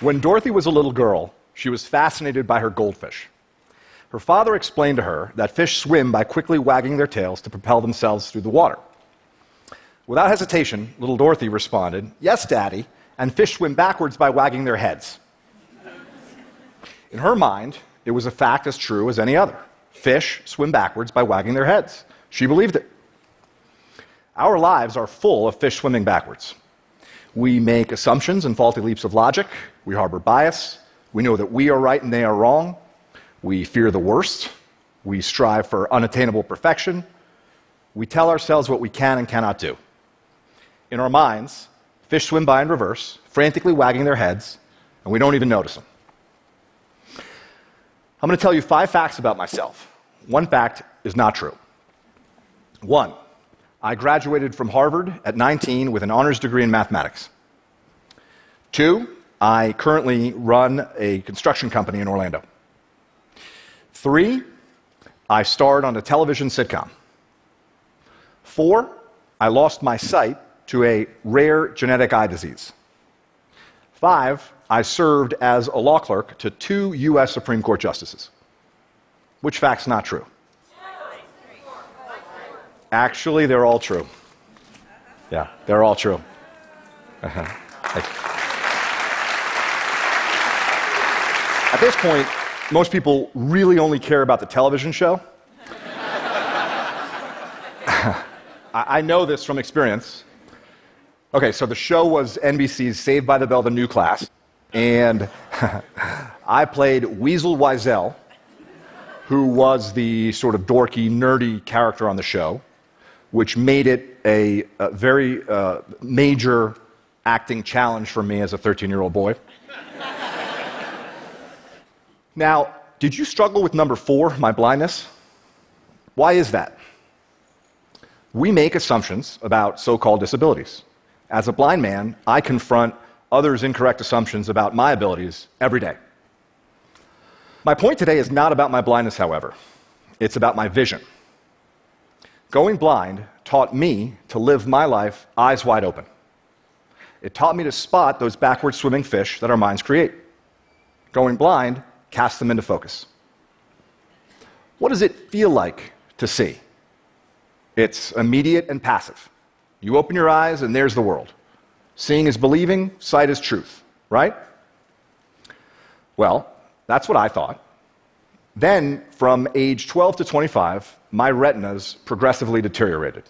When Dorothy was a little girl, she was fascinated by her goldfish. Her father explained to her that fish swim by quickly wagging their tails to propel themselves through the water. Without hesitation, little Dorothy responded, Yes, Daddy, and fish swim backwards by wagging their heads. In her mind, it was a fact as true as any other. Fish swim backwards by wagging their heads. She believed it. Our lives are full of fish swimming backwards. We make assumptions and faulty leaps of logic. We harbor bias. We know that we are right and they are wrong. We fear the worst. We strive for unattainable perfection. We tell ourselves what we can and cannot do. In our minds, fish swim by in reverse, frantically wagging their heads, and we don't even notice them. I'm going to tell you five facts about myself. One fact is not true. One, I graduated from Harvard at 19 with an honors degree in mathematics. Two, I currently run a construction company in Orlando. Three, I starred on a television sitcom. Four, I lost my sight to a rare genetic eye disease. Five, I served as a law clerk to two U.S. Supreme Court justices. Which fact's not true? Actually, they're all true. Yeah, they're all true. Uh-huh. At this point, most people really only care about the television show. I know this from experience. Okay, so the show was NBC's Saved by the Bell, the new class. And I played Weasel Wyzell, who was the sort of dorky, nerdy character on the show, which made it a, a very uh, major acting challenge for me as a 13 year old boy. now, did you struggle with number four, my blindness? Why is that? We make assumptions about so called disabilities. As a blind man, I confront others' incorrect assumptions about my abilities every day. My point today is not about my blindness, however, it's about my vision. Going blind taught me to live my life eyes wide open. It taught me to spot those backward swimming fish that our minds create. Going blind casts them into focus. What does it feel like to see? It's immediate and passive. You open your eyes, and there's the world. Seeing is believing, sight is truth, right? Well, that's what I thought. Then, from age 12 to 25, my retinas progressively deteriorated.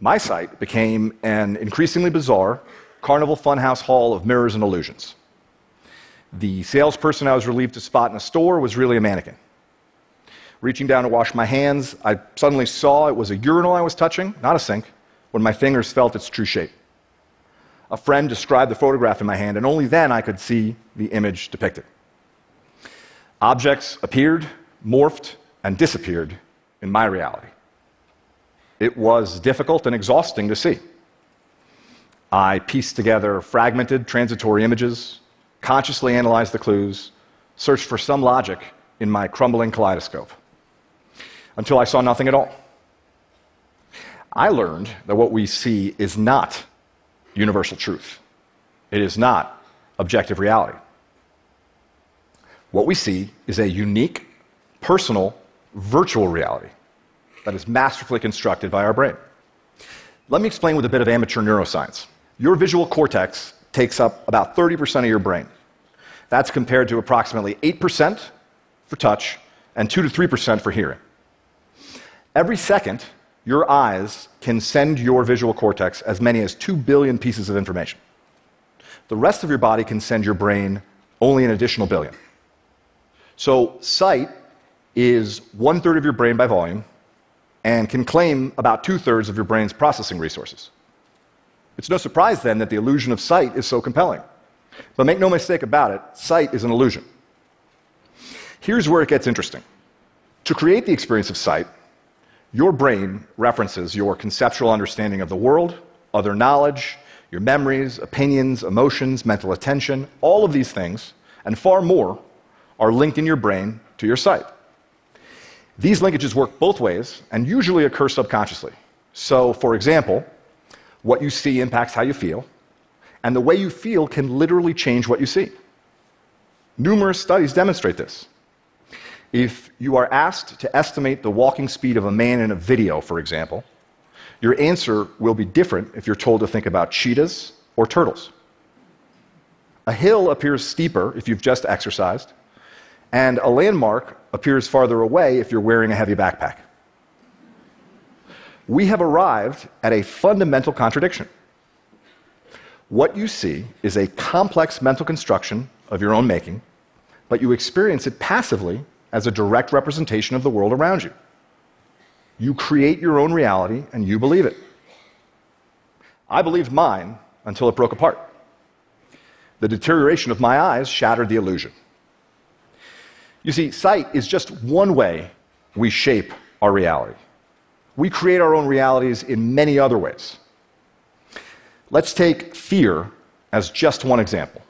My sight became an increasingly bizarre carnival funhouse hall of mirrors and illusions. The salesperson I was relieved to spot in a store was really a mannequin. Reaching down to wash my hands, I suddenly saw it was a urinal I was touching, not a sink when my fingers felt its true shape. A friend described the photograph in my hand, and only then I could see the image depicted. Objects appeared, morphed, and disappeared in my reality. It was difficult and exhausting to see. I pieced together fragmented, transitory images, consciously analyzed the clues, searched for some logic in my crumbling kaleidoscope, until I saw nothing at all. I learned that what we see is not universal truth, it is not objective reality. What we see is a unique, personal, virtual reality that is masterfully constructed by our brain. Let me explain with a bit of amateur neuroscience. Your visual cortex takes up about 30% of your brain. That's compared to approximately 8% for touch and 2 to 3% for hearing. Every second, your eyes can send your visual cortex as many as 2 billion pieces of information. The rest of your body can send your brain only an additional billion. So, sight is one third of your brain by volume and can claim about two thirds of your brain's processing resources. It's no surprise then that the illusion of sight is so compelling. But make no mistake about it, sight is an illusion. Here's where it gets interesting. To create the experience of sight, your brain references your conceptual understanding of the world, other knowledge, your memories, opinions, emotions, mental attention, all of these things, and far more, are linked in your brain to your sight. These linkages work both ways and usually occur subconsciously. So, for example, what you see impacts how you feel, And the way you feel can literally change what you see. Numerous studies demonstrate this. If you are asked to estimate the walking speed of a man in a video, for example, your answer will be different if you're told to think about cheetahs or turtles. A hill appears steeper if you've just exercised, and a landmark appears farther away if you're wearing a heavy backpack. We have arrived at a fundamental contradiction. What you see is a complex mental construction of your own making, but you experience it passively as a direct representation of the world around you. You create your own reality and you believe it. I believed mine until it broke apart. The deterioration of my eyes shattered the illusion. You see, sight is just one way we shape our reality. We create our own realities in many other ways. Let's take fear as just one example.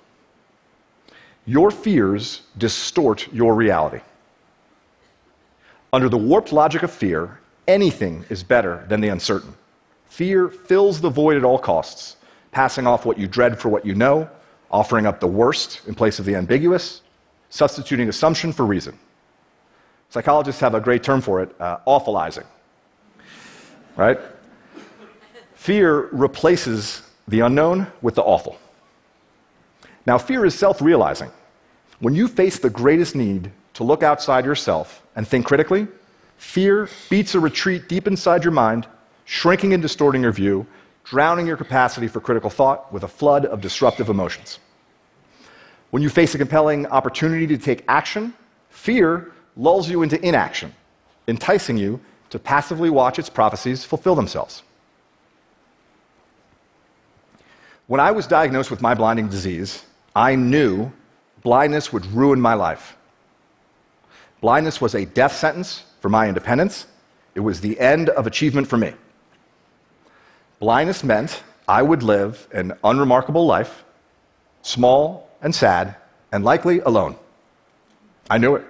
Your fears distort your reality. Under the warped logic of fear, anything is better than the uncertain. Fear fills the void at all costs, passing off what you dread for what you know, offering up the worst in place of the ambiguous, substituting assumption for reason. Psychologists have a great term for it uh, awfulizing. Right? Fear replaces the unknown with the awful. Now, fear is self realizing. When you face the greatest need to look outside yourself and think critically, fear beats a retreat deep inside your mind, shrinking and distorting your view, drowning your capacity for critical thought with a flood of disruptive emotions. When you face a compelling opportunity to take action, fear lulls you into inaction, enticing you to passively watch its prophecies fulfill themselves. When I was diagnosed with my blinding disease, I knew blindness would ruin my life. Blindness was a death sentence for my independence, it was the end of achievement for me. Blindness meant I would live an unremarkable life, small and sad, and likely alone. I knew it.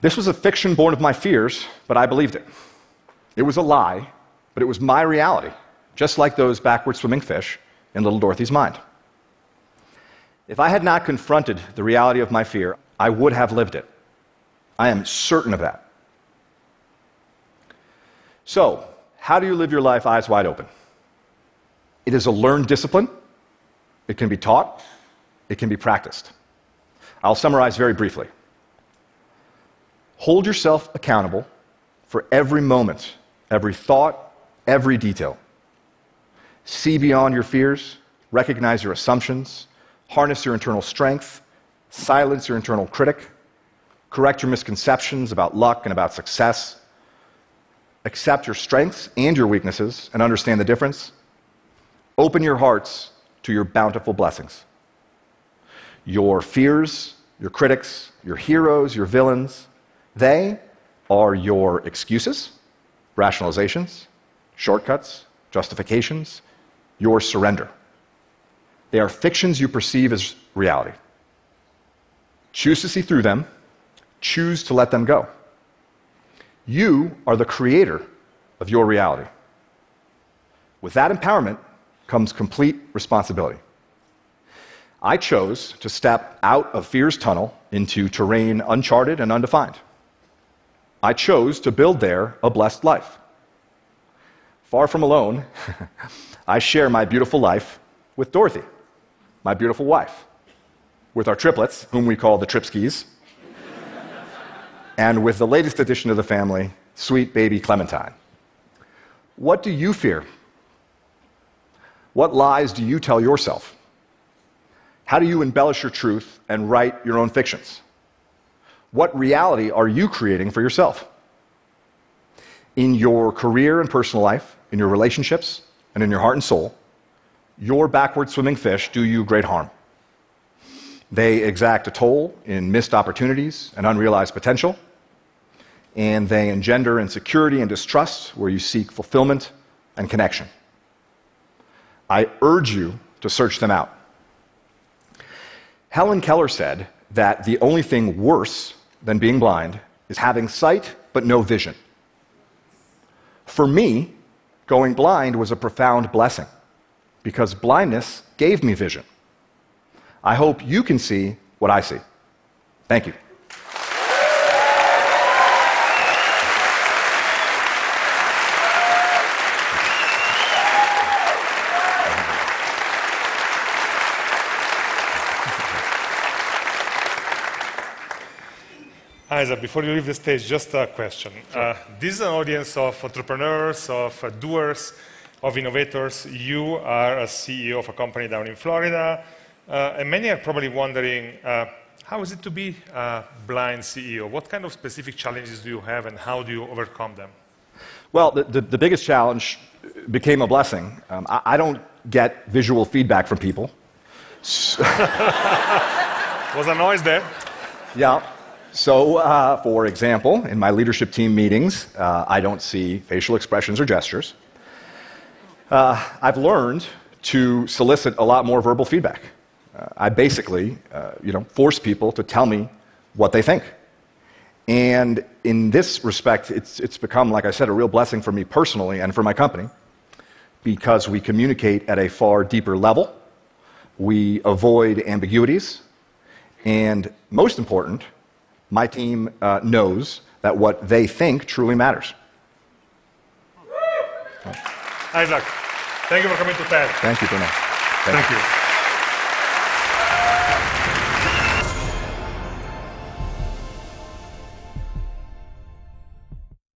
This was a fiction born of my fears, but I believed it. It was a lie, but it was my reality, just like those backward swimming fish in little Dorothy's mind. If I had not confronted the reality of my fear, I would have lived it. I am certain of that. So, how do you live your life eyes wide open? It is a learned discipline. It can be taught, it can be practiced. I'll summarize very briefly. Hold yourself accountable for every moment, every thought, every detail. See beyond your fears, recognize your assumptions, harness your internal strength, silence your internal critic, correct your misconceptions about luck and about success, accept your strengths and your weaknesses and understand the difference. Open your hearts to your bountiful blessings. Your fears, your critics, your heroes, your villains, they are your excuses, rationalizations, shortcuts, justifications, your surrender. They are fictions you perceive as reality. Choose to see through them, choose to let them go. You are the creator of your reality. With that empowerment comes complete responsibility. I chose to step out of fear's tunnel into terrain uncharted and undefined. I chose to build there a blessed life. Far from alone, I share my beautiful life with Dorothy, my beautiful wife, with our triplets, whom we call the Tripskis, and with the latest addition to the family, sweet baby Clementine. What do you fear? What lies do you tell yourself? How do you embellish your truth and write your own fictions? What reality are you creating for yourself? In your career and personal life, in your relationships, and in your heart and soul, your backward swimming fish do you great harm. They exact a toll in missed opportunities and unrealized potential, and they engender insecurity and distrust where you seek fulfillment and connection. I urge you to search them out. Helen Keller said that the only thing worse than being blind is having sight but no vision. For me, going blind was a profound blessing. because blindness gave me vision. I hope you can see what I see. Thank you. Isaac, before you leave the stage, just a question. Uh, this is an audience of entrepreneurs, of uh, doers, of innovators. You are a CEO of a company down in Florida, uh, and many are probably wondering uh, how is it to be a blind CEO? What kind of specific challenges do you have, and how do you overcome them? Well, the, the, the biggest challenge became a blessing. Um, I, I don't get visual feedback from people. Was a noise there? Yeah. So, uh, for example, in my leadership team meetings, uh, I don't see facial expressions or gestures. Uh, I've learned to solicit a lot more verbal feedback. Uh, I basically, uh, you know, force people to tell me what they think. And in this respect, it's, it's become, like I said, a real blessing for me personally and for my company because we communicate at a far deeper level. We avoid ambiguities. And most important, my team uh, knows that what they think truly matters. Isaac, thank you for coming to TED. Thank you, Bruno. Thank you.